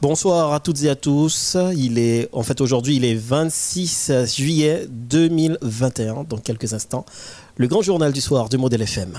Bonsoir à toutes et à tous. Il est, en fait, aujourd'hui, il est 26 juillet 2021. Dans quelques instants, le grand journal du soir du Modèle FM.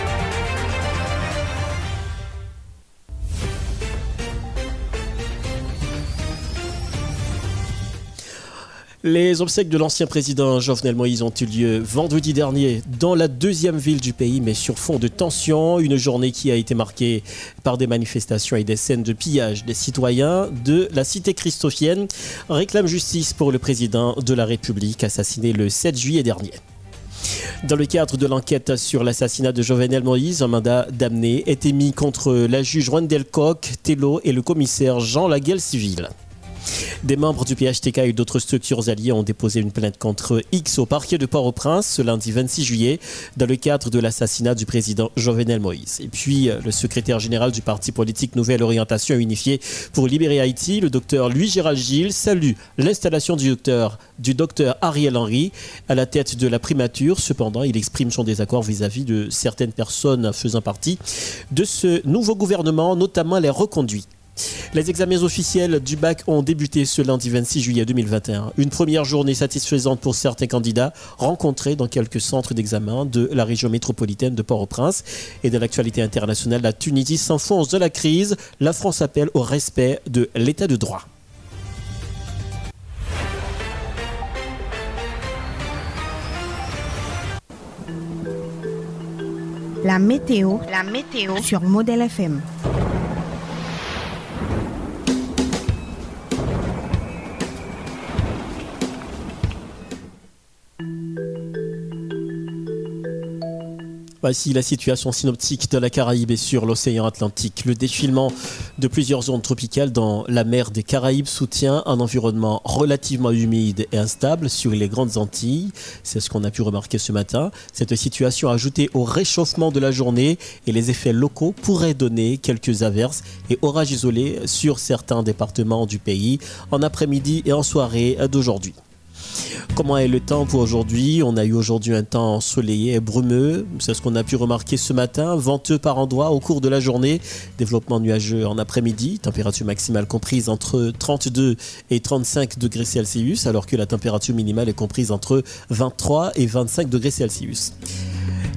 Les obsèques de l'ancien président Jovenel Moïse ont eu lieu vendredi dernier dans la deuxième ville du pays, mais sur fond de tension. Une journée qui a été marquée par des manifestations et des scènes de pillage des citoyens de la cité christophienne réclament justice pour le président de la République assassiné le 7 juillet dernier. Dans le cadre de l'enquête sur l'assassinat de Jovenel Moïse, un mandat d'amener est émis contre la juge Rwandel Koch, Tello et le commissaire Jean Laguel Civil. Des membres du PHTK et d'autres structures alliées ont déposé une plainte contre X au parquet de Port-au-Prince ce lundi 26 juillet dans le cadre de l'assassinat du président Jovenel Moïse. Et puis, euh, le secrétaire général du parti politique Nouvelle Orientation Unifiée pour libérer Haïti, le docteur Louis-Gérald Gilles, salue l'installation du docteur, du docteur Ariel Henry à la tête de la primature. Cependant, il exprime son désaccord vis-à-vis de certaines personnes faisant partie de ce nouveau gouvernement, notamment les reconduits. Les examens officiels du bac ont débuté ce lundi 26 juillet 2021. Une première journée satisfaisante pour certains candidats rencontrés dans quelques centres d'examen de la région métropolitaine de Port-au-Prince. Et de l'actualité internationale, la Tunisie s'enfonce de la crise. La France appelle au respect de l'état de droit. La météo, sur Modèle FM. Voici la situation synoptique de la Caraïbe et sur l'océan Atlantique. Le défilement de plusieurs zones tropicales dans la mer des Caraïbes soutient un environnement relativement humide et instable sur les grandes Antilles. C'est ce qu'on a pu remarquer ce matin. Cette situation ajoutée au réchauffement de la journée et les effets locaux pourraient donner quelques averses et orages isolés sur certains départements du pays en après-midi et en soirée d'aujourd'hui. Comment est le temps pour aujourd'hui? On a eu aujourd'hui un temps ensoleillé et brumeux. C'est ce qu'on a pu remarquer ce matin. Venteux par endroits au cours de la journée. Développement nuageux en après-midi. Température maximale comprise entre 32 et 35 degrés Celsius, alors que la température minimale est comprise entre 23 et 25 degrés Celsius.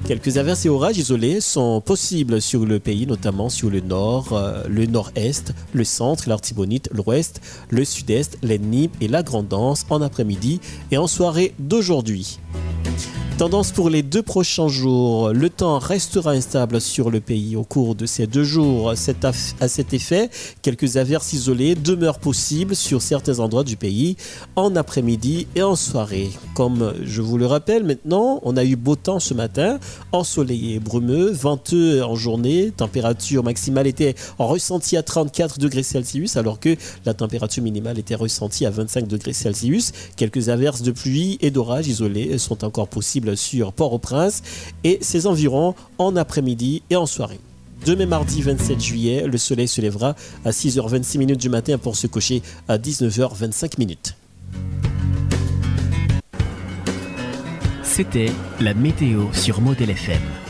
Quelques averses et orages isolés sont possibles sur le pays, notamment sur le nord, euh, le nord-est, le centre, l'artibonite, l'ouest, le sud-est, l'ennip et la grandance en après-midi et en soirée d'aujourd'hui. Tendance pour les deux prochains jours. Le temps restera instable sur le pays au cours de ces deux jours. à cet effet, quelques averses isolées demeurent possibles sur certains endroits du pays en après-midi et en soirée. Comme je vous le rappelle maintenant, on a eu beau temps ce matin, ensoleillé et brumeux, venteux en journée. Température maximale était ressentie à 34 degrés Celsius alors que la température minimale était ressentie à 25 degrés Celsius. Quelques averses de pluie et d'orage isolés sont encore possibles sur Port-au-Prince et ses environs en après-midi et en soirée. Demain mardi 27 juillet, le soleil se lèvera à 6h26 minutes du matin pour se coucher à 19h25 minutes. C'était la météo sur Model FM.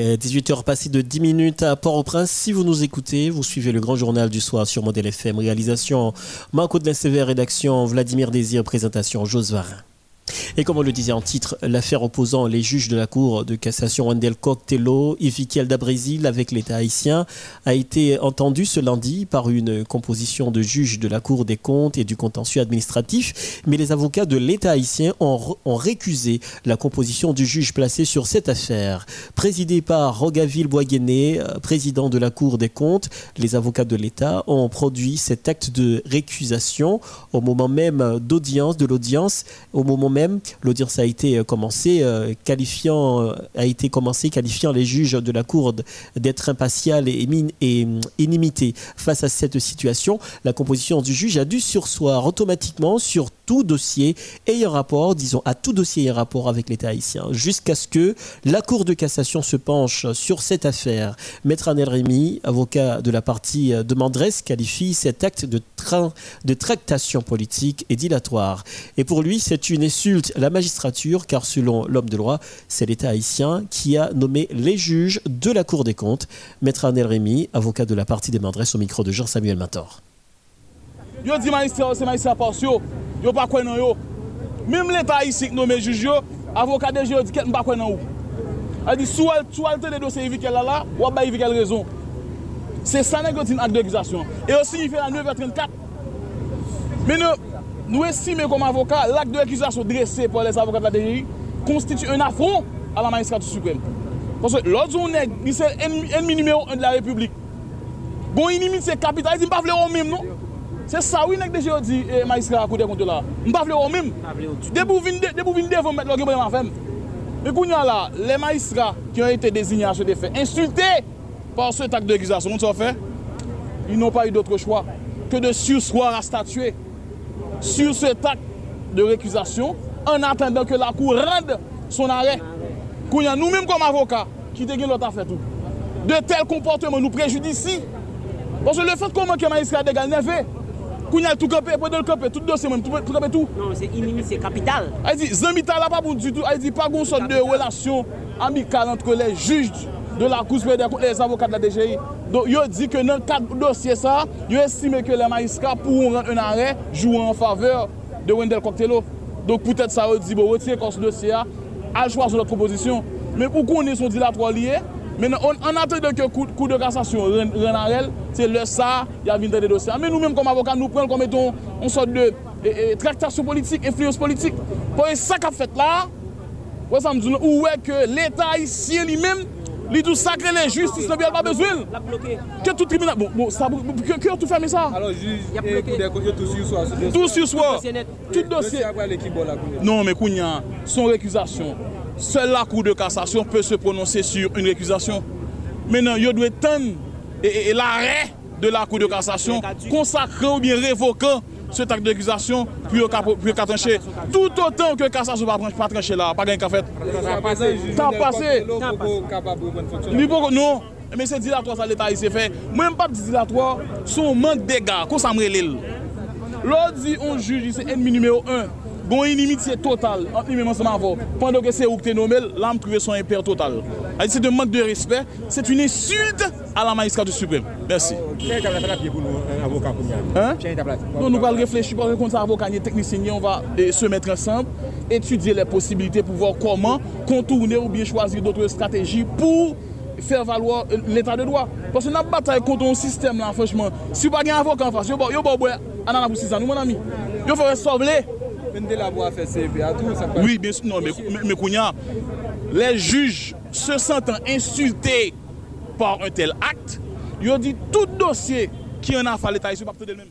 Est 18h passé de 10 minutes à Port-au-Prince. Si vous nous écoutez, vous suivez le grand journal du soir sur Modèle FM. Réalisation Marco de la rédaction Vladimir Désir, présentation José Varin. Et comme on le disait en titre, l'affaire opposant les juges de la Cour de cassation Wendel Coctello et Viquiel Brésil avec l'État haïtien a été entendue ce lundi par une composition de juges de la Cour des comptes et du contentieux administratif, mais les avocats de l'État haïtien ont, récusé la composition du juge placé sur cette affaire. Présidé par Rogaville Boiguené, euh, président de la Cour des comptes, les avocats de l'État ont produit cet acte de récusation au moment même d'audience, de l'audience, au moment même L'audience a été commencée, qualifiant, a été commencée qualifiant les juges de la Cour d'être impartial et, et inimité. Face à cette situation, la composition du juge a dû sursoir automatiquement sur tout dossier ayant rapport, disons à tout dossier ayant rapport avec l'État haïtien, jusqu'à ce que la Cour de cassation se penche sur cette affaire. Maître Anel Rémy, avocat de la partie de Mandres, qualifie cet acte de, train, de tractation politique et dilatoire. Et pour lui, c'est une insulte à la magistrature, car selon l'homme de loi, c'est l'État haïtien qui a nommé les juges de la Cour des comptes. Maître Anel Rémy, avocat de la partie des Mandres, au micro de Jean-Samuel Mator. Yo di magistra ou se magistra pors yo, yo pa kwen nan yo. Mem l'Etat isik nou men juj yo, avokade je yo di ket mba kwen nan ou. A di sou al, sou al te de dosye evikel la la, wap ba evikel rezon. Se sanen yo din ak de egzasyon. E yo signife la 9.34. Men nou, nou esime kom avoka, lak de egzasyon dresse pou les avokat la DGI, konstitu un afron a la magistra tout supreme. Ponswe, lòd zon neg, ni se enmi numero 1 de la republik. Gon inimite se kapitalizm, pa vle ou mèm nou. Se sa wè nèk deje yo di eh, majiska akoute konti la. Mpa vle ou mèm. Debou vin de vò mèt lò gen breman fèm. Mè kounyan la, le majiska ki yon ete dezignan a se de fè, insultè par se tak de egizasyon. Moun se fè, Yon nou pa yon doutre chwa ke de surswa rastatue sur se tak de rekizasyon an attendan ke la kou rende son arè. Kounyan nou mèm kom avoka ki te gen lò ta fè tout. De tel komportèman nou prejudisi. Ponsè le fèt kon man ke majiska degal ne fè, Kounyal tou kapè, pou del kapè, tout dosè mèm, tout kapè tout. Non, se inimi, se kapital. A di, zanmita la pa pou du tout, a di, pa goun son de relasyon amikal antre le juj de la kous pè de kont les avokat la DGI. Don, yo di ke nan kat dosye sa, yo estime ke le maiska pou ou rent un arè, jou an faveur de Wendel Koktelo. Don, pou tèt sa yo di, bo, wotye kons dosye a, al chwa sou lot proposisyon. Men pou kon son dilatwa liye, Men an atre de ke kou de kassasyon ren, ren an rel, se le sa, ya vinte de dosya. Men nou menm kom avokat nou pren kom eton, on sot de e, e, traktasyon politik, enfluyos politik. Po e sa ka fet la, wè sa mdou ou wè ke l'Etat isye li menm, li tou sakre le justice ne al pa bezwil. La bloke. Ke tout tribunal, bon, bon, sa, ke yo tou ferme sa? Alors, juj, e kou de kou, yo tou sou swa. Tou sou swa. Tout dosye. Dosye. Non, men kou nyan, son rekuzasyon. seul la Cour de cassation peut se prononcer sur une récusation. Maintenant, il doit attendre l'arrêt de la Cour de cassation consacrant ou bien révoquant ce acte d'accusation puis qu'à trancher. Tout autant que cassation va pas trancher là, pas gagner qu'à fait. T'as passé. Non, mais c'est dilatoire ça l'État s'est fait. Même pas dilatoire, son manque d'égard, qu'on s'amrèle. L'autre dit on juge, c'est ennemi numéro un. Gon inimitye total, anpil mè mèman seman avò. Pando ke se ouk te nomel, la m trouve son imper total. A di se de mank de respect, se t'une insulte a la majiskatou suprèm. Mersi. Chè yon tabla sa la piye pou nou avokat pou mè? Chè yon tabla sa? Non, nou pal reflechi, pou rekont sa avokat nye teknisinye, on va eh, se mètre ansamp, etudye le posibilite pou vòr koman kontourne ou bien chwazi doutre strategi pou fèr valwa euh, l'état de doa. Pòsè nan batay konton sistem lan, fòchman. Si ou pa gen avokat an fòs, yo bo, yo bo, yo bo, anan apou 6 an, nou mè nan mi. Yo fòre sovle. Mende la bo a fe CEP a tou? Oui, bien sûr, non, mais Kounia, les juges se sentant insultés par un tel acte, yo dit tout dossier ki yon a fa l'Etat, yon se parte del mèm.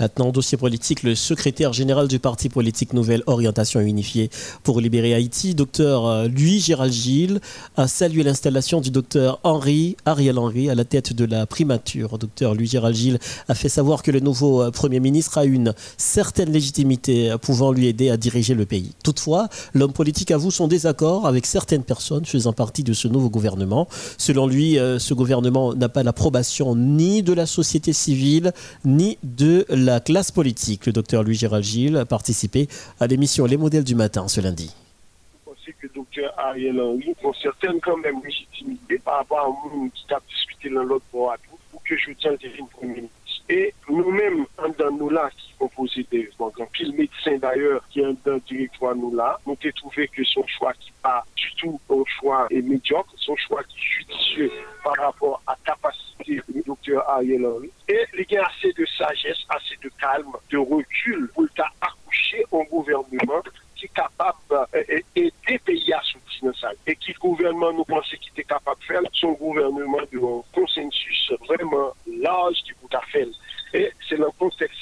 Maintenant, dossier politique, le secrétaire général du parti politique Nouvelle Orientation Unifiée pour libérer Haïti, docteur euh, Louis Gérald Gilles, a salué l'installation du docteur Henri, Ariel Henry, à la tête de la primature. Docteur Louis Gérald Gilles a fait savoir que le nouveau euh, Premier ministre a une certaine légitimité euh, pouvant lui aider à diriger le pays. Toutefois, l'homme politique avoue son désaccord avec certaines personnes faisant partie de ce nouveau gouvernement. Selon lui, ce gouvernement n'a pas l'approbation ni de la société civile, ni de la la classe politique. Le docteur Louis-Gérald Gilles a participé à l'émission Les modèles du matin ce lundi. Je pense que le docteur Ariel Henry ont certaines quand même légitimité par rapport à nous qui avons discuté dans l'autre pour que je tiens le Premier ministre. Et nous-mêmes, dans nous là, qui composait des un pile médecin d'ailleurs, qui est un directoire nous là, nous avons trouvé que son choix qui pas du tout un choix médiocre, son choix qui est judicieux par rapport à capacité du docteur Ariel Henry. Et il y a assez de sagesse, assez de calme, de recul pour accoucher un gouvernement qui est capable d'aider le pays à soutenir ça. Et qui le gouvernement nous pensait qu'il était capable de faire son gouvernement de consensus vraiment large bout à faire. Et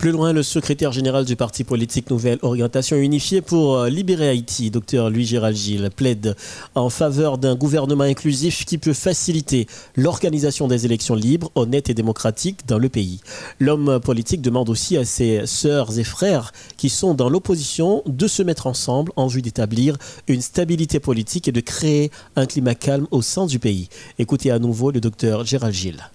Plus loin, le secrétaire général du parti politique Nouvelle Orientation Unifiée pour euh, libérer Haïti, Dr Louis Gérald Gilles, plaide en faveur d'un gouvernement inclusif qui peut faciliter l'organisation des élections libres, honnêtes et démocratiques dans le pays. L'homme politique demande aussi à ses sœurs et frères qui sont dans l'opposition de se mettre ensemble en vue d'établir une stabilité politique et de créer un climat calme au sein du pays. Écoutez à nouveau le docteur Gérald Gilles.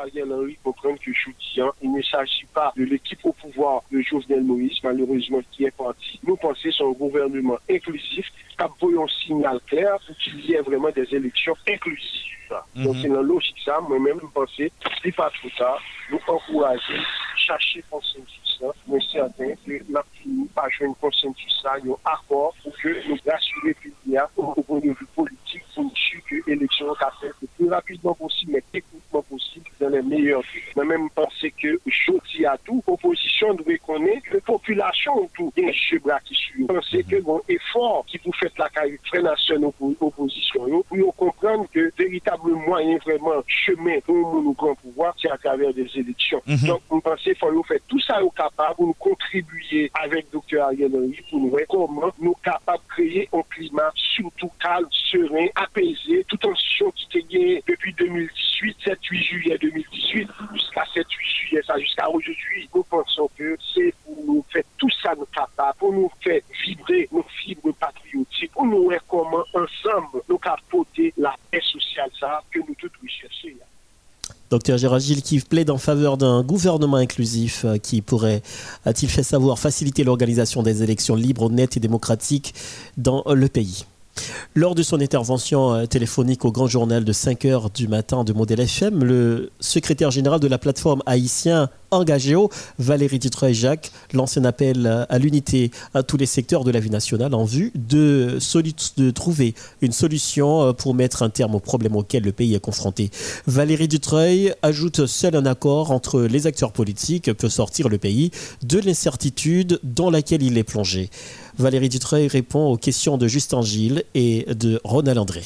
Ariel Henry comprendre que je dis, il ne s'agit pas de l'équipe au pouvoir de Jovenel Moïse, malheureusement, qui est parti. Nous pensons un gouvernement inclusif, qui a un signal clair pour qu'il y ait vraiment des élections inclusives. Mhm. Donc, c'est dans logique ça. Moi-même, je pensais, c'est pas trop tard, nous encourager, chercher consensus Mais certain que la fini par jouer un consensus ça, un accord pour que nous rassurer le au point de vue politique pour que l'élection soit faite le plus rapidement possible, mais techniquement possible, dans les meilleurs cas. Moi-même, je pensais que je à tout, opposition doit connaître que la population tout, il y a qui suit. Je pensais que bon effort qui vous fait la carrière très nationale opposition, pour comprendre que le moyen vraiment chemin pour nous grand pouvoir, c'est à travers des élections. Mhm. Donc, on pensait qu'il faut faire tout ça au capable pour nous contribuer avec Dr. Ariel Henry pour nous voir comment nous capables de créer un climat surtout calme, serein, apaisé, toute tension qui était depuis 2018, 7-8 juillet 2018, jusqu'à 7-8 juillet, ça jusqu'à aujourd'hui. Nous pensons que c'est pour nous faire tout ça nous capables, pour nous faire vibrer nos fibres patriotiques, pour nous voir comment ensemble nous capoter la paix sociale, ça que nous tous rechercher. Docteur Gérard Gilles qui plaide en faveur d'un gouvernement inclusif euh, qui pourrait, a-t-il fait savoir, faciliter l'organisation des élections libres, honnêtes et démocratiques dans le pays. Lors de son intervention euh, téléphonique au grand journal de 5 heures du matin de Modèle FM, le secrétaire général de la plateforme haïtien Engagéo, Valérie Dutreuil-Jacques, lance un appel à l'unité à tous les secteurs de la vie nationale en vue de, de trouver une solution euh, pour mettre un terme aux problèmes auxquels le pays est confronté. Valérie Dutreuil ajoute seul un accord entre les acteurs politiques peut sortir le pays de l'incertitude dans laquelle il est plongé. Valérie Dutreuil répond aux questions de Justin Gilles et de Ronald André.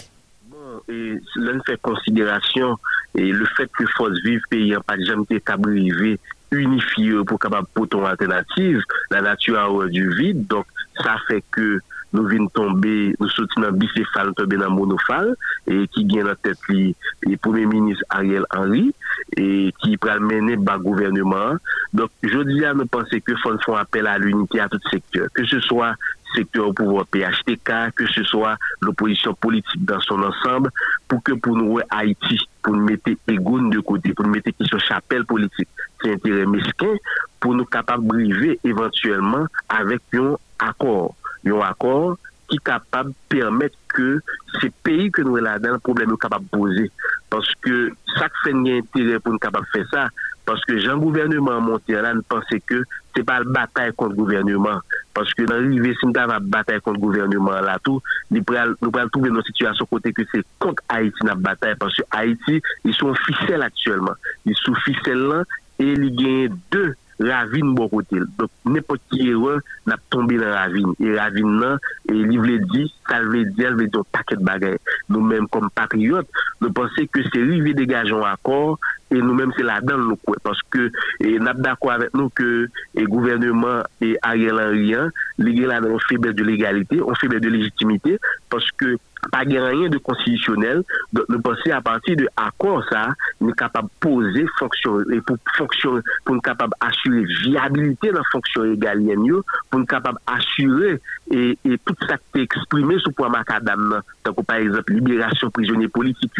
Bon, l'un fait considération et le fait que Force Vive pays n'a pas jamais arrivé unifié pour capable pour ton alternative, la nature a du vide, donc ça fait que nous venons tomber, nous sortons dans bicéphale, nous tomber dans monophale, et qui gagne en tête le premier ministre Ariel Henry, et qui peut mener le gouvernement. Donc, je dis à nous penser que faut faire appel à l'unité à tout secteur, que ce soit secteur au pouvoir PHTK, que ce soit l'opposition politique dans son ensemble, pour que pour nous, Haïti, pour nous mettre Egoun de côté, pour nous mettre question chapelle politique, c'est intérêt mesquin, pour nous capables de briver éventuellement avec un accord yon akor ki kapab permèt ke se peyi ke nou e la den, problem nou kapab pose. Paske sak fen gen intere pou nou kapab fe sa, paske jan gouvernement monte la, nou pense ke se pa l batay kont gouvernement. Paske nan rive si nou ta va batay kont gouvernement la tou, nou pral touve nou situasyon kote ke se kont Haiti na batay, paske Haiti, yon sou fisel aktuellement. Yon sou fisel lan, e li gen 2 ravine bon côté. Donc, n'importe qui erreur, n'a tombé dans ravine. Et ravine là, et il veut dire, ça veut dire, veut dire un paquet de bagages. Nous-mêmes, comme patriotes, nous pensons que c'est rivé dégageons accord, et nous-mêmes, c'est là-dedans, nous, quoi. Parce que, et n'a d'accord avec nous que, le gouvernement et Ariel Henry, il y a là, on fait de l'égalité, on fait de légitimité, parce que, pas rien de constitutionnel. Donc, nous pensons à partir de accord ça, nous sommes capables de poser fonction, et pour fonction, pour nous capables d'assurer viabilité de la fonction égalienne, pour nous capables d'assurer et, tout ça qui est exprimé sous point macadam, tant que par exemple libération prisonniers politiques,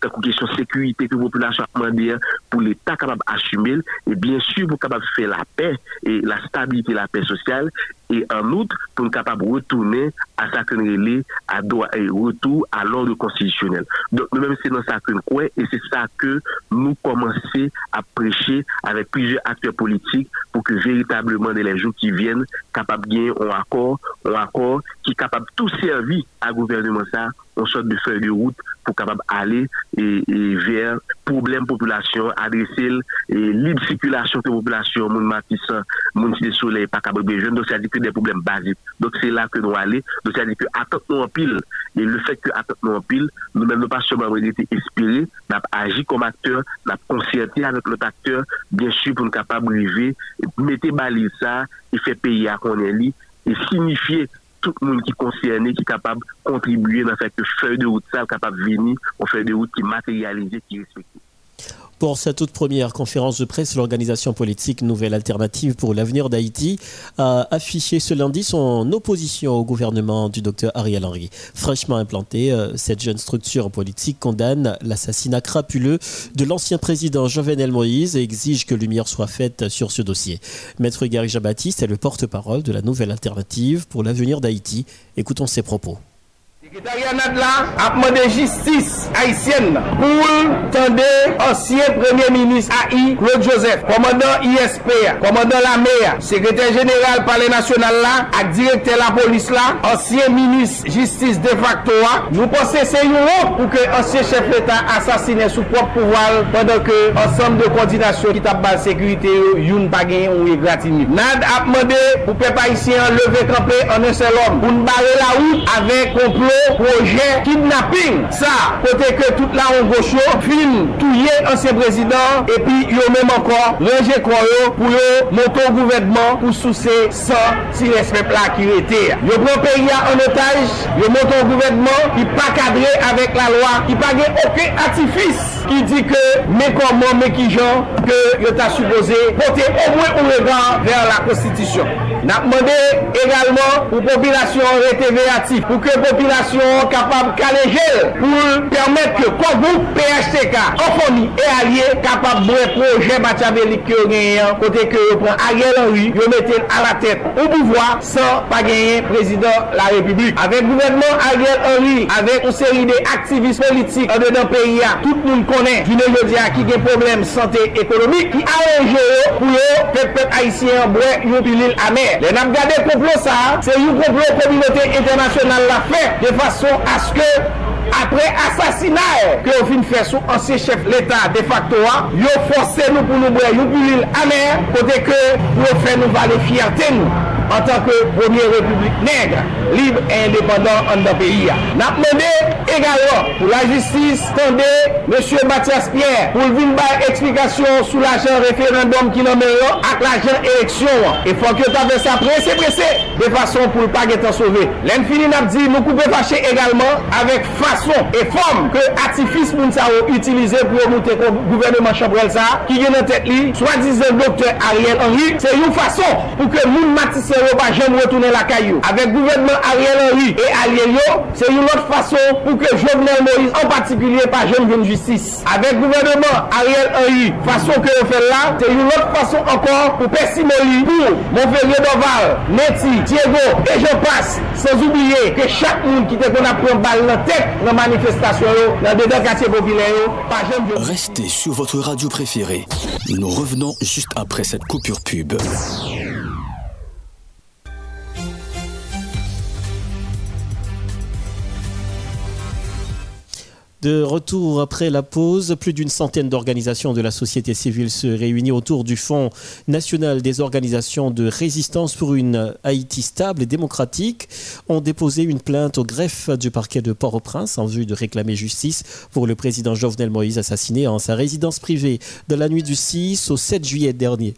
tant que question sécurité que la population a demandé pour l'État capable d'assumer, et bien sûr pour capable faire la paix et la stabilité, la paix sociale, et en outre, pour capable de retourner à sa à droit et retour à l'ordre constitutionnel. Donc, nous-mêmes, c'est dans ça que nous et c'est ça que nous commençons à prêcher avec plusieurs acteurs politiques pour que véritablement, dans les jours qui viennent, capable de gagner un accord, yon akor ki kapab tou servi a gouvernement sa, on sot de fey de route pou kapab ale ver problem populasyon, adresel, libe sikulasyon ke populasyon, moun matisan, moun si de soley, pa kapab bejoun, dok se a di ke de problem basif. Dok se la ke nou ale, dok se a di ke atot nou anpil, e le fek ke atot nou anpil, nou men nou pa seman mwen ete espere, nap aji kom akteur, nap konsyerte anot lot akteur, bien su pou nou kapab rive, mette bali sa, e fe peyi akon en li, et signifier tout le monde qui est concerné, qui est capable de contribuer dans cette feuille de route, ça, capable de venir, une feuille de route qui est matérialisée, qui est respectée. Pour sa toute première conférence de presse, l'organisation politique Nouvelle Alternative pour l'avenir d'Haïti a affiché ce lundi son opposition au gouvernement du docteur Ariel Henry. Fraîchement implantée, euh, cette jeune structure politique condamne l'assassinat crapuleux de l'ancien président Jovenel Moïse et exige que lumière soit faite sur ce dossier. Maître Gary Baptiste est le porte-parole de la Nouvelle Alternative pour l'avenir d'Haïti. Écoutons ses propos. Sekretarianat la apman de jistis Haitienne pou tende ansyen premier ministre AI Claude Joseph, komandant ISPA, komandant la MEA, sekretèr general pale nasyonal la, ak direktè la polis la, ansyen ministre jistis de facto a, nou pense se yon wop pou ke ansyen chef l'Etat asasine sou prop pouval pandan ke ansam de koordinasyon ki tap bal sekurite yo yon pagyen ou yon gratini. Nad apman de pou pep Haitien leve kampe an un sel om pou nbare la ou avek complot proje kidnapping. Sa, kote ke tout la an gochyo, fin touye ansye prezident, epi yo menm ankon, reje kroyo pou yo moto gouvedman pou souse san si respep la ki rete. Yo pran peyi ya an otaj, yo moto gouvedman ki pa kadre avek la loa, ki pa gen oke atifis ki di ke me koman me ki jan ke yo ta supose pote o mwen ou regan ver la konstitisyon. Na mwende egalman pou popilasyon rete veyatif, pou ke popilasyon administrasyon kapab kaleje pou permèt ke konvou PHTK, Ofoni e alye kapab mwen proje Machiavelli ki yo genyen kote ke yo pren Ariel Henry, yo metel a la tèt ou bouvoi san pa genyen prezident la republik. Avèk gouvernement Ariel Henry, avèk ou seri de aktivis politik an de dan peyi a, tout moun konen jine yo diya ki gen problem sante ekonomik ki aranje yo pou yo pepet haisyen bre yon pilil amè. Le nam gade komplo sa, se yon komplo kominote internasyonal la fè, de façon à ce que après assassinat que fin faites sur ancien chef l'État de facto, yo forcez nous pour nous boire une bulle amère, côté que vous faites nous valer fierté nous. an tanke premier republik negre, libre et indépendant an dan peyi ya. Nap mende egalwa pou la jistis tende M. Mathias Pierre pou vin bay eksplikasyon sou l'ajan referendum ki nan men yo ak l'ajan eleksyon. E fok yo tabe sa prese prese de fason pou l'pag etan sove. Len fini nap di mou koupe fache egalman avek fason e form ke atifis moun sa ou utilize pou yo moute kon gouvernement Chabrel sa ki gen an tet li, swa dizen doktor Ariel Henry, se yon fason pou ke moun matise yo pa jen retoune la kayo. Avek gouvernement Ariel Henry e alye yo, se yon lot fason pou ke Jovenel Moïse en patikulye pa jen ven justice. Avek gouvernement Ariel Henry, fason ke yo fel la, se yon lot fason ankon pou Pessimoli, pou Monferier Doval, Neti, Diego, e je passe, sans oubliye ke chak moun ki te kon apren bal nan tek nan manifestasyon yo, nan dedan katye popile yo, pa jen ven Restez sur votre radio préférée. Nous revenons juste après cette coupure pub. De retour après la pause, plus d'une centaine d'organisations de la société civile se réunissent autour du Fonds national des organisations de résistance pour une Haïti stable et démocratique ont déposé une plainte au greffe du parquet de Port-au-Prince en vue de réclamer justice pour le président Jovenel Moïse assassiné en sa résidence privée de la nuit du 6 au 7 juillet dernier.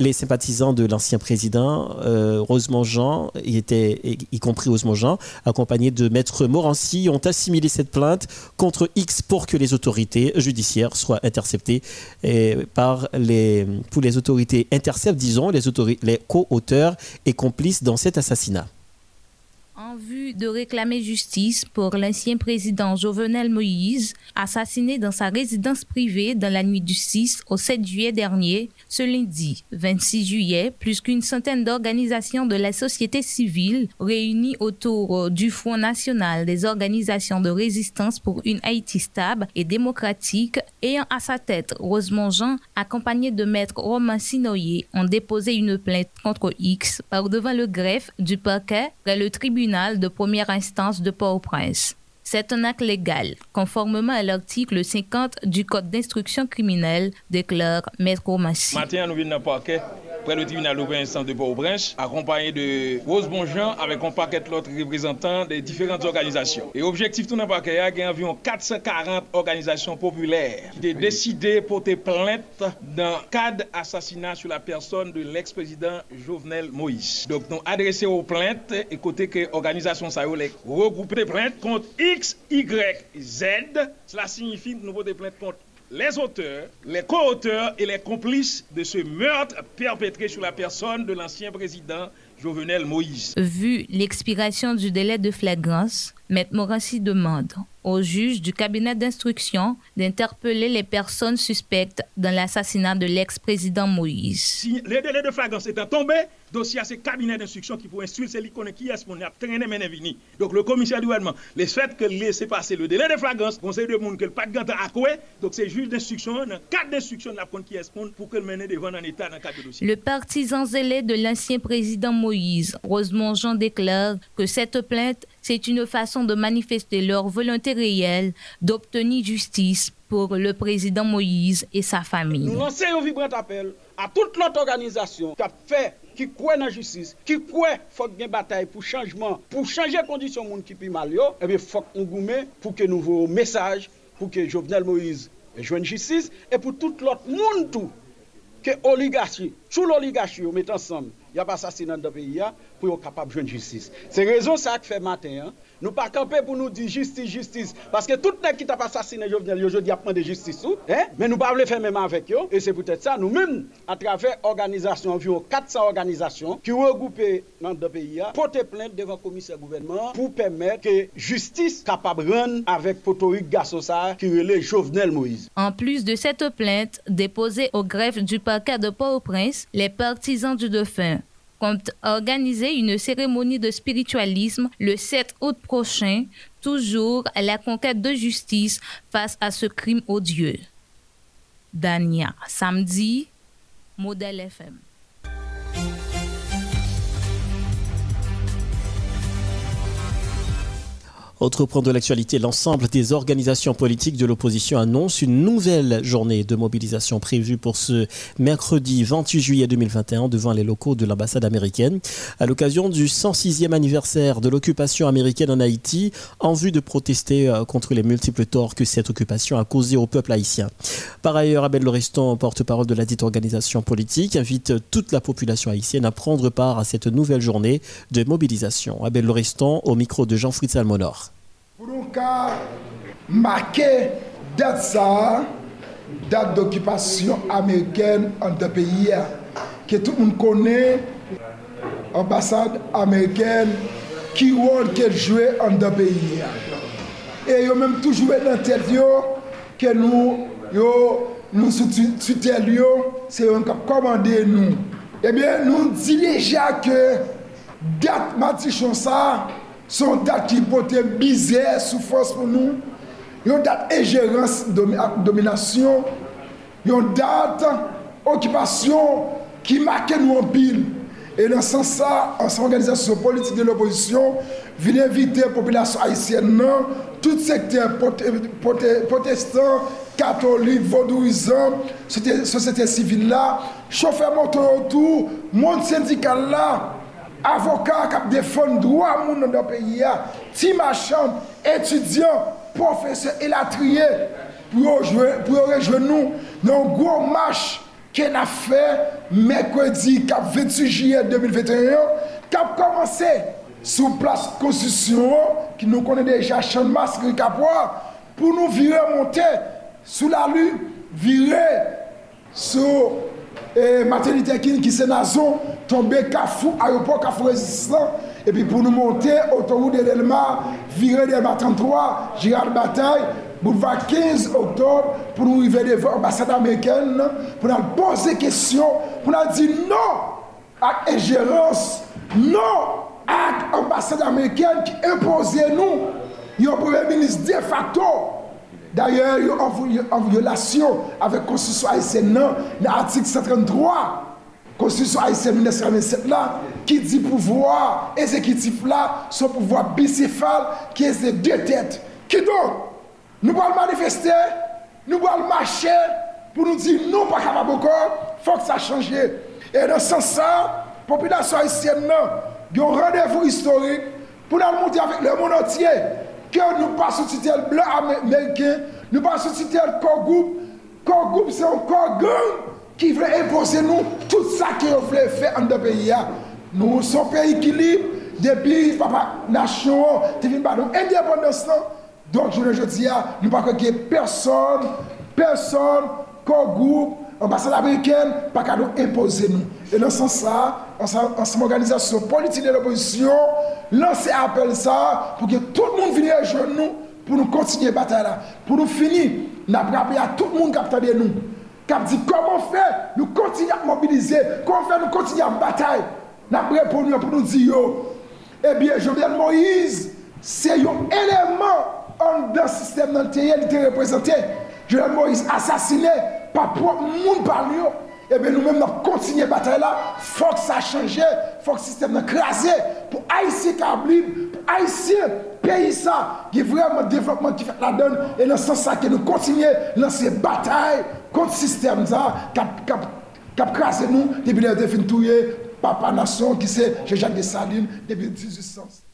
Les sympathisants de l'ancien président euh, Rosemont Jean, y, compris Rosemont Jean, accompagnés de Maître Morancy, ont assimilé cette plainte contre X pour que les autorités judiciaires soient interceptées par les, pour les autorités interceptent, disons, les, les co-auteurs et complices dans cet assassinat. En vue de réclamer justice pour l'ancien président Jovenel Moïse, assassiné dans sa résidence privée dans la nuit du 6 au 7 juillet dernier. Ce lundi 26 juillet, plus qu'une centaine d'organisations de la société civile réunies autour du Front national des organisations de résistance pour une Haïti stable et démocratique, ayant à sa tête Rosemont Jean, accompagné de maître Romain Sinoyer, ont déposé une plainte contre X par devant le greffe du parquet près le tribunal de première instance de Port-au-Prince. C'est un acte légal, conformément à l'article 50 du Code d'instruction criminelle, déclare Maître Romassi. Matin, nous venons parquet près le tribunal instance de Port-au-Prince, accompagné de Rose Bonjean avec un paquet d'autres représentants des différentes organisations. Et objectif tout dans le paquet, il y a environ 440 organisations populaires qui ont décidé de porter plainte dans le cadre assassinat sur la personne de l'ex-président Jovenel Moïse. Donc, nous adressé aux plaintes et côté que l'organisation ça regrouper des plaintes contre X, Y, Z. Cela signifie nous portons plainte contre les auteurs, les co-auteurs et les complices de ce meurtre perpétré sur la personne de l'ancien président Jovenel Moïse. Vu l'expiration du délai de flagrance, Maître Morassi demande au juge du cabinet d'instruction d'interpeller les personnes suspectes dans l'assassinat de l'ex-président Moïse. Si le délai de flagrance étant tombé, dossier à ce cabinet d'instruction qui pour instruire celui qui est mon a traîné vini. Donc le commissaire du gouvernement, les fait que laisser passer le délai de flagrance, conseil de monde que le pas de à donc c'est juge d'instruction, cadre d'instruction la qui est pour que le mener devant un état dans le cadre de dossier. Le partisan zélé de l'ancien président Moïse, Rosemont Jean déclare que cette plainte c'est une façon de manifester leur volonté réelle d'obtenir justice pour le président Moïse et sa famille. Nous lançons un vibrant appel à toute l'autre organisation qui a fait qui croit dans la justice, qui croit qu'il faut une bataille pour changement, pour changer les conditions monde qui mal, et eh bien faut qu'on gomme pour que nous voyons message pour que Jovenel Moïse joigne justice et pour tout l'autre monde tout que l'oligarchie, tout l'oligarchie met ensemble, il y a pas assassinat dans le pays pour être capable de jouer justice. C'est raison ça que fait matin. Hein. Nous pas camper pour nous dire justice, justice. Parce que tout le monde qui t'a assassiné Jovenel, aujourd'hui, a demandé justice. Hein? Mais nous ne pouvons pas faire même avec eux. Et c'est peut-être ça, nous-mêmes, à travers organisation, environ 400 organisations qui regroupent dans le pays, porter plainte devant le commissaire gouvernement pour permettre que justice capable de rendre avec Potoric Gassosa qui relève Jovenel Moïse. En plus de cette plainte déposée au greffe du parquet de Port-au-Prince, les partisans du dauphin compte organiser une cérémonie de spiritualisme le 7 août prochain, toujours à la conquête de justice face à ce crime odieux. Dania, samedi, Modèle FM. Autre point de l'actualité, l'ensemble des organisations politiques de l'opposition annoncent une nouvelle journée de mobilisation prévue pour ce mercredi 28 juillet 2021 devant les locaux de l'ambassade américaine à l'occasion du 106e anniversaire de l'occupation américaine en Haïti en vue de protester euh, contre les multiples torts que cette occupation a causé au peuple haïtien. Par ailleurs, Abel Loreston, porte-parole de la dite organisation politique, invite toute la population haïtienne à prendre part à cette nouvelle journée de mobilisation. Abel Loreston au micro de Jean-Fritz Almonor. Pou nou ka make det sa, dat d'okipasyon Ameriken an de peyi ya. Ke tout moun kone, ambasade Ameriken ki won ke jwe an de peyi ya. E yo menm toujwe nan tel yo, ke nou yo nou sou tel yo, se yo an kap komande nou. Ebyen eh nou di leja ke dat mati chonsa, Son dat ki pote bize, soufos pou nou. Yon dat ejerans dominasyon. Yon dat okipasyon ki make nou anpil. E nan san sa, ansan organizasyon politik de l'oposisyon, vin evite populasyon haisyen nan, tout sekter protestant, katolik, vodouizan, sosete sivil la, chofer motor otou, moun syndikal la, avocat qui défend droit à monde dans le pays, ti marchand, étudiant, professeur et la trier pour rejoindre nous dans une grosse marche qu'on a fait mercredi 28 juillet 2021, qui a commencé sous place Constitution, qui nous connaît déjà Chan Masque pour nous virer monter sous la rue, virer sur et Martin qui c'est nation tombé Kafou, aéroport Kafou résistant. Et puis pour nous monter, autoroute de l'Elma, virer de 33, Girard Bataille, boulevard 15 octobre, pour nous arriver devant l'ambassade américaine, pour nous poser questions, pour nous dire non à ingérence, non à l'ambassade américaine qui imposait nous, un premier ministre de facto. D'ailleurs, il est en violation avec la Constitution haïtienne, l'article 133, Constitution haïtienne 1927, là, qui dit pouvoir exécutif là, son pouvoir bicéphale qui est de deux têtes. Qui donc Nous allons manifester, nous allons marcher pour nous dire non, pas capable encore, il faut que ça change. Et dans ce sens, la population haïtienne, non, il y a un rendez-vous historique pour nous montrer avec le monde entier que nous pas soutenir le blanc américain, nous pas soutenir le corps groupe. Corps groupe, c'est un corps gang qui veut imposer nous tout ça qu'ils voulait faire dans le pays. Nous sommes pays qui libre, depuis papa nation, depuis pardon, indépendance. Donc je le dis, nous pas que personne, personne, corps groupe, ambassade américaine, pas qu'à nous imposer nous. Et dans ce sens-là, ensemble organisation politique de l'opposition, lancer appel ça pour que tout le monde vienne rejoindre nous pour nous continuer la bataille. Pour nous finir, nous avons à tout le monde qui de nous. Qui a dit comment faire, nous continuer à mobiliser, comment faire, nous continuer à bataille. Nous avons répondu pour nous dire, eh bien, Jovenel Moïse, c'est un élément dans le système dans qui était représenté. Jovenel Moïse assassiné par propre monde par Eh ebe nou menm nan kontinye batay la, fok sa chanje, fok sistem nan krasye, pou Haitien kablib, pou Haitien peyi sa, ki vreman devlopman ki fèk la don, e nan san sa ke nou kontinye lanse batay kont sistem za, kap, kap, kap krasye nou, debi lè defin touye, papa nasyon ki se, je jake de saline, debi 1800.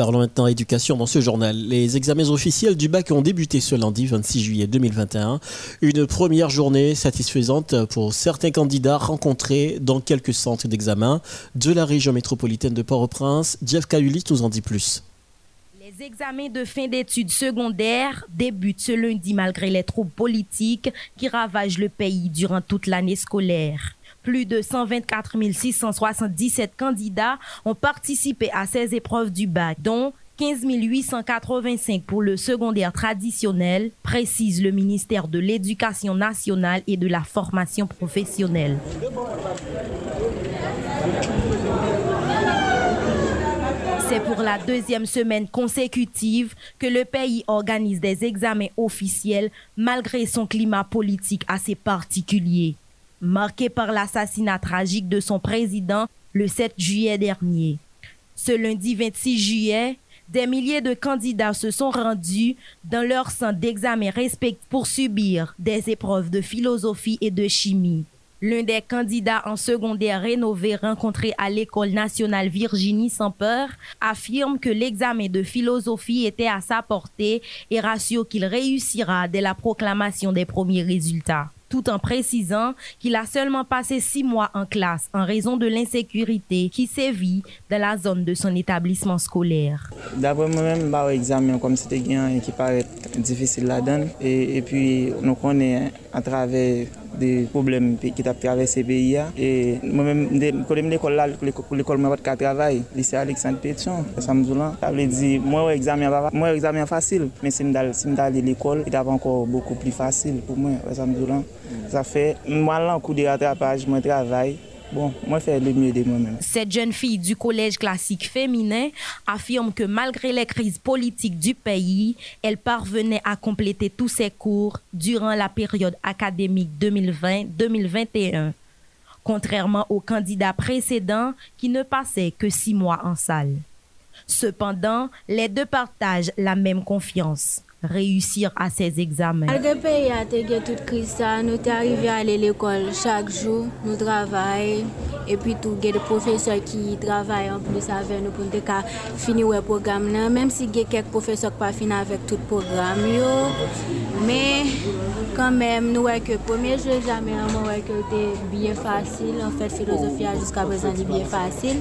Parlons maintenant éducation dans ce journal. Les examens officiels du bac ont débuté ce lundi 26 juillet 2021. Une première journée satisfaisante pour certains candidats rencontrés dans quelques centres d'examen de la région métropolitaine de Port-au-Prince. Jeff Kahulis nous en dit plus. Les examens de fin d'études secondaires débutent ce lundi malgré les troubles politiques qui ravagent le pays durant toute l'année scolaire. Plus de 124 677 candidats ont participé à ces épreuves du bac, dont 15 885 pour le secondaire traditionnel, précise le ministère de l'Éducation nationale et de la formation professionnelle. C'est pour la deuxième semaine consécutive que le pays organise des examens officiels malgré son climat politique assez particulier marqué par l'assassinat tragique de son président le 7 juillet dernier. Ce lundi 26 juillet, des milliers de candidats se sont rendus dans leur centre d'examen respectif pour subir des épreuves de philosophie et de chimie. L'un des candidats en secondaire rénové rencontré à l'École nationale Virginie sans peur affirme que l'examen de philosophie était à sa portée et rassure qu'il réussira dès la proclamation des premiers résultats tout en précisant qu'il a seulement passé six mois en classe en raison de l'insécurité qui sévit dans la zone de son établissement scolaire. D'après moi-même, bah, examen comme c'était qui paraît difficile la donne et, puis nous connaissons à travers des problèmes qui ont traversé le pays. Et moi-même, quand je l'école là, l'école m'a pas travail, lycée Alexandre Pétion, ça me dit, ça veut dire, moi, examen, moi, examen facile, mais si je à l'école, il encore beaucoup plus facile pour moi, ça me Ça fait, moi, là, coup de rattrapage, je travaille. Bon, moi, le mieux. Cette jeune fille du collège classique féminin affirme que malgré les crises politiques du pays, elle parvenait à compléter tous ses cours durant la période académique 2020-2021, contrairement aux candidats précédents qui ne passaient que six mois en salle. Cependant, les deux partagent la même confiance réussir à ses examens. Malgré le pays nous sommes arrivés à aller à l'école chaque jour, nous travaillons et puis tout, il y a des professeurs qui travaillent en plus avec nous pour finir le programme. Même si il y a quelques professeurs qui pas fini avec tout le programme, mais quand même, nous voyons que le premier jeu examen, que c'était bien facile. En fait, philosophie jusqu'à présent est bien facile.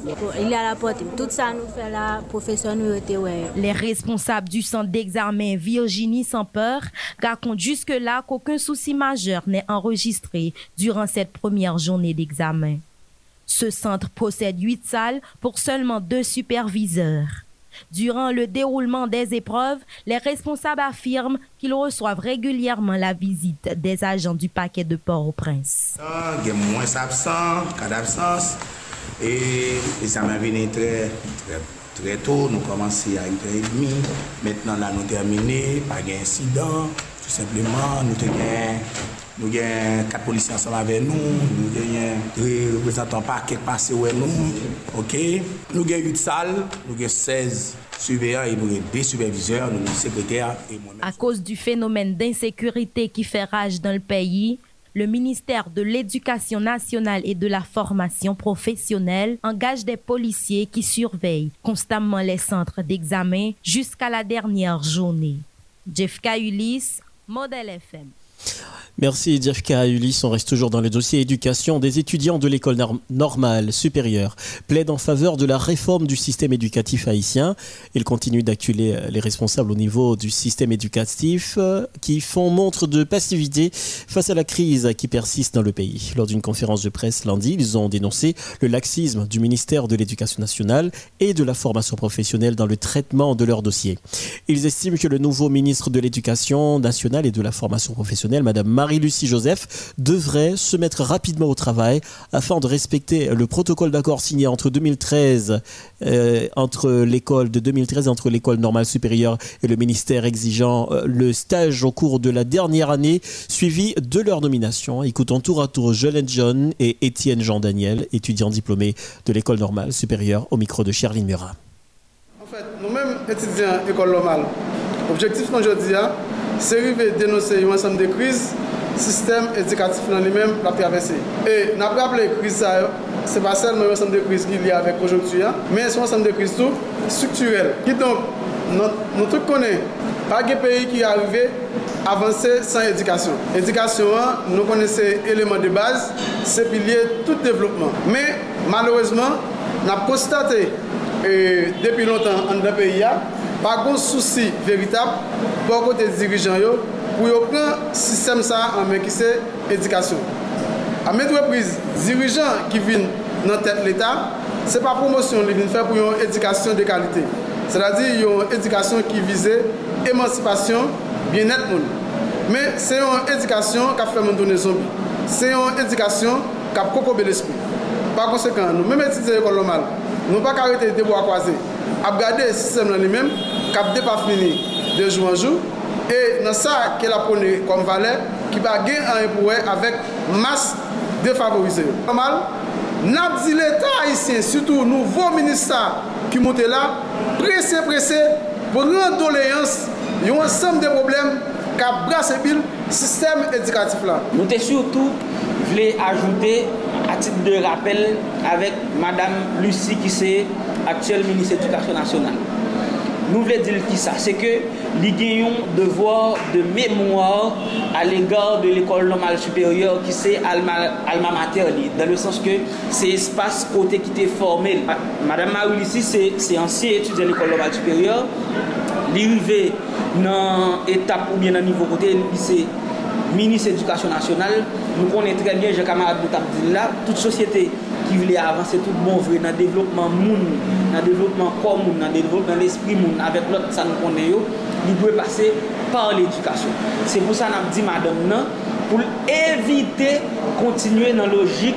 Tout. Il la. Tout. Les responsables du centre d'examen Virginie sans peur racontent jusque-là qu'aucun souci majeur n'est enregistré durant cette première journée d'examen. Ce centre possède huit salles pour seulement deux superviseurs. Durant le déroulement des épreuves, les responsables affirment qu'ils reçoivent régulièrement la visite des agents du paquet de Port-au-Prince. Il y a moins d'absents, cas d'absence. Et l'examen venu très, très, très tôt. Nous commençons à 8h30. Maintenant, là, nous terminons. Pas d'incident. Tout simplement, nous avons nous avons quatre policiers ensemble avec nous, nous avons des représentants par qui passent avec nous. ok Nous avons 8 salles, nous avons 16 surveillants et nous avons deux superviseurs, nous avons secrétaires et moi À cause du phénomène d'insécurité qui fait rage dans le pays, le ministère de l'Éducation nationale et de la formation professionnelle engage des policiers qui surveillent constamment les centres d'examen jusqu'à la dernière journée. Jeff Ulysse, Modèle FM. Merci Jeffka Ulysse. On reste toujours dans le dossier éducation. Des étudiants de l'école normale supérieure plaident en faveur de la réforme du système éducatif haïtien. Ils continuent d'acculer les responsables au niveau du système éducatif euh, qui font montre de passivité face à la crise qui persiste dans le pays. Lors d'une conférence de presse lundi, ils ont dénoncé le laxisme du ministère de l'Éducation nationale et de la formation professionnelle dans le traitement de leurs dossiers. Ils estiment que le nouveau ministre de l'Éducation nationale et de la formation professionnelle, Madame Marie-Lucie Joseph, devrait se mettre rapidement au travail afin de respecter le protocole d'accord signé entre 2013, euh, entre l'école de 2013 entre l'école normale supérieure et le ministère exigeant euh, le stage au cours de la dernière année, suivi de leur nomination. Écoutons tour à tour Jolene John et Étienne Jean-Daniel, étudiants diplômés de l'école normale supérieure, au micro de Charline Murat. En fait, nous-mêmes étudiants école normale, objectif aujourd'hui, se rive denose yon ansam de kriz, sistem edikatif nan li men la travese. E nan praple kriz sa yo, se pa selman yon ansam de kriz ki li avek konjonktuyan, men son ansam de kriz tou, strukturel. Ki don, nou tout konen, pa ge peyi ki arive, avanse san edikasyon. Edikasyon an, nou konen se eleman de baz, se pilye tout devlopman. Men, malouzman, nan postate, e, depi lontan an da peyi ya, bagon souci veritab pou kote dirijan yo pou yo pren sistem sa an men ki se edikasyon. A men repriz, dirijan ki vin nan tet l'Etat, se pa promosyon li vin fè pou yon edikasyon de kalite. Se la di yon edikasyon ki vize emancipasyon, bien et moun. Men se yon edikasyon ka fè moun donen zombi. Se yon edikasyon ka prokobe l'esprit. Par konsekwen, nou men metite yon kolon mal, nou pa karite debo akwaze. ap gade sistem nan li men, kap de pa fini de jou an jou, e nan sa ke la pone kom vale, ki pa gen an epouwe avèk mas defavorize yo. Normal, nap di l'Etat haisyen, sütou nouvo minister ki monte la, presè presè, pou ren doleyans, yon ansem de problem, kap brase bil, sistem edikatif la. Nou te surtout vle ajoute a tit de rappel avèk Madame Lucie Kissé, aktuel Ministre Edukasyon Nasyonal. Nou vle dil ki sa, se ke li genyon devor de memoir al egar de l'Ecole Normale Supérieure ki se alma, alma mater li, dan le sens ke se espas kote ki te formel. Madame Maroulissi se, se ansi etude l'Ecole Normale Supérieure, li rive nan etap ou bien nan nivou kote li se Ministre Edukasyon Nasyonal, nou konen tre bien, je kamarade de Tabdila, tout sosyete ki vle avanse tout bon vre nan devlopman moun, nan devlopman kor moun, nan devlopman l'esprit moun, avèk lot sa nou konen yo, li dwe pase par l'edukasyon. Se pou sa nan ap di madam nan, pou evite kontinue nan logik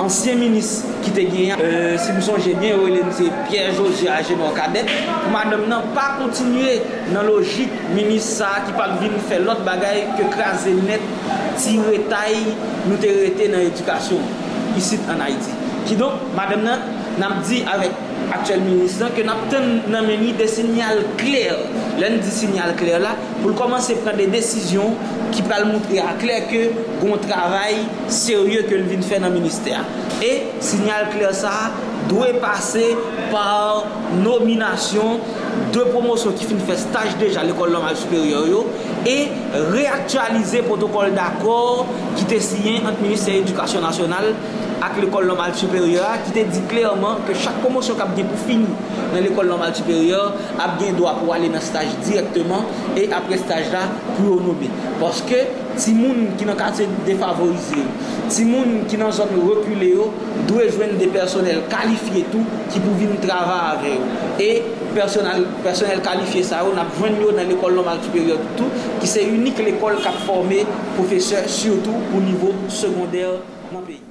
ansyen minis ki te genyan, euh, si mou son genyen ou elen se Pierre Josie ajen ou kadet, pou madame nan pa kontinue nan logik minis sa ki pal vin fè lot bagay ke krasen net, ti retay nou te rete nan edukasyon, isit an Haiti. Ki don, madame nan, nan di avèk aktuel ministran ke nan ten nan meni de sinyal kler. Len di sinyal kler la, pou l komanse pren de desisyon ki pal moutre a kler ke goun travay serye ke l vin fè nan minister. E, sinyal kler sa, dwe pase par nominasyon de promosyon ki fin fè staj deja l'Ecole Normale Supérieure yo, e reaktualize protokol d'akor ki te siyen ant Ministère Éducation Nationale ak l'ekol normal superior ki te di klerman ke chak promosyon kap gen pou fini nan l'ekol normal superior ap gen do ap wale nan staj direktman e apre staj la pou yo onobe Poske ti moun ki nan kate defavorize ti moun ki nan zon repule yo dwe jwen de personel kalifiye tou ki pou vin trava ave yo e personel, personel kalifiye sa yo nap jwen yo nan l'ekol normal superior tou ki se unik l'ekol kap forme profeseur surtout pou nivou sekondèr nan peyi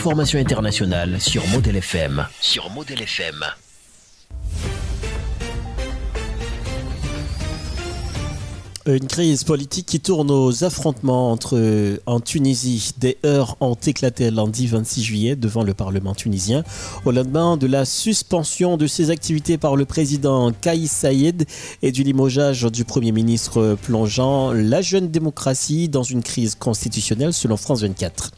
L'information internationale sur Model FM. Sur Model FM. Une crise politique qui tourne aux affrontements entre en Tunisie. Des heures ont éclaté lundi 26 juillet devant le Parlement tunisien au lendemain de la suspension de ses activités par le président Kais Saïd et du limogeage du Premier ministre plongeant la jeune démocratie dans une crise constitutionnelle selon France 24.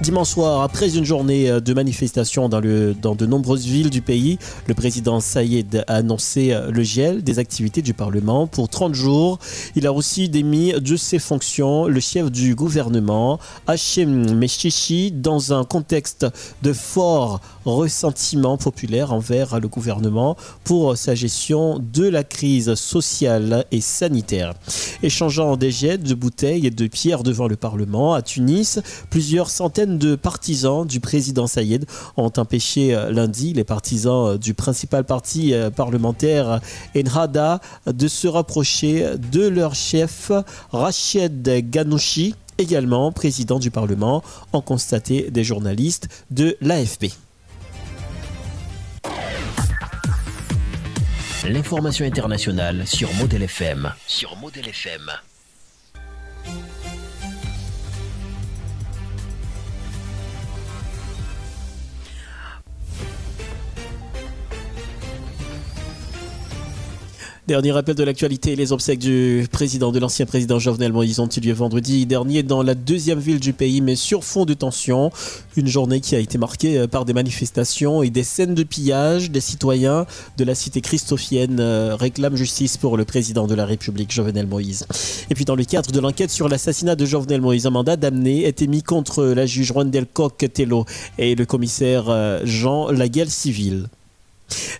Dimanche soir, après une journée euh, de manifestations dans, de nombreuses villes du pays, le président Saïd a annoncé euh, le gel des activités du Parlement pour 30 jours. Il a aussi démis de ses fonctions le chef du gouvernement, Hachem Meshishi, dans un contexte de fort ressentiment populaire envers le gouvernement pour sa gestion de la crise sociale et sanitaire. Échangeant des jets de bouteilles et de pierres devant le Parlement à Tunis, plusieurs centaines de partisans du président Saïd ont empêché euh, lundi les partisans euh, du principal parti euh, parlementaire Enrada de se rapprocher de leur chef Rached Ghanouchi, également président du Parlement, ont constaté des journalistes de l'AFP. L'information internationale sur Model FM. Sur Model FM. Dernier rappel de l'actualité, les obsèques du président, de l'ancien président Jovenel Moïse ont eu lieu vendredi dernier dans la deuxième ville du pays, mais sur fond de tension. Une journée qui a été marquée euh, par des manifestations et des scènes de pillage. Des citoyens de la cité christophienne euh, réclament justice pour le président de la République, Jovenel Moïse. Et puis dans le cadre de l'enquête sur l'assassinat de Jovenel Moïse, un mandat d'amener était mis contre la juge Rwandel Koch-Tello et le commissaire euh, Jean Laguel Civil.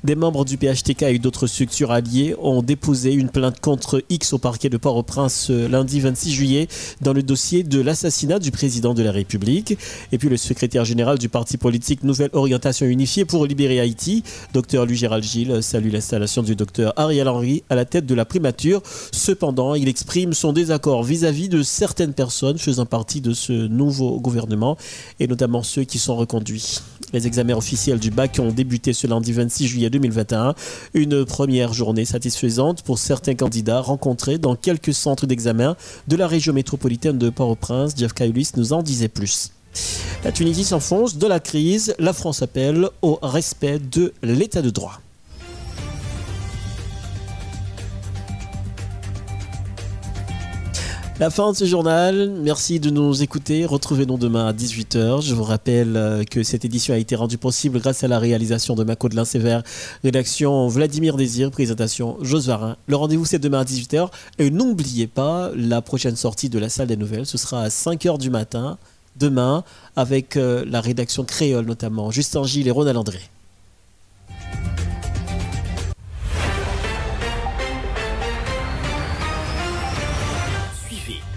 Des membres du PHTK et d'autres structures alliées ont déposé une plainte contre X au parquet de Port-au-Prince lundi 26 juillet dans le dossier de l'assassinat du président de la République. Et puis le secrétaire général du parti politique Nouvelle Orientation Unifiée pour libérer Haïti, Dr Louis Gérald Gilles, salue l'installation du docteur Ariel Henry à la tête de la primature. Cependant, il exprime son désaccord vis-à-vis de certaines personnes faisant partie de ce nouveau gouvernement et notamment ceux qui sont reconduits. Les examens officiels du bac ont débuté ce lundi 26 juillet 2021. Une première journée satisfaisante pour certains candidats rencontrés dans quelques centres d'examen de la région métropolitaine de Port-au-Prince. Jeff Kailis nous en disait plus. La Tunisie s'enfonce de la crise. La France appelle au respect de l'état de droit. La fin de ce journal. Merci de nous écouter. Retrouvez-nous demain à 18h. Je vous rappelle euh, que cette édition a été rendue possible grâce à la réalisation de Mako de Sévère, rédaction Vladimir Désir, présentation Jos Varin. Le rendez-vous c'est demain à 18h. Et n'oubliez pas la prochaine sortie de la salle des nouvelles. Ce sera à 5h du matin, demain, avec euh, la rédaction créole notamment, Justin Gilles et Ronald André.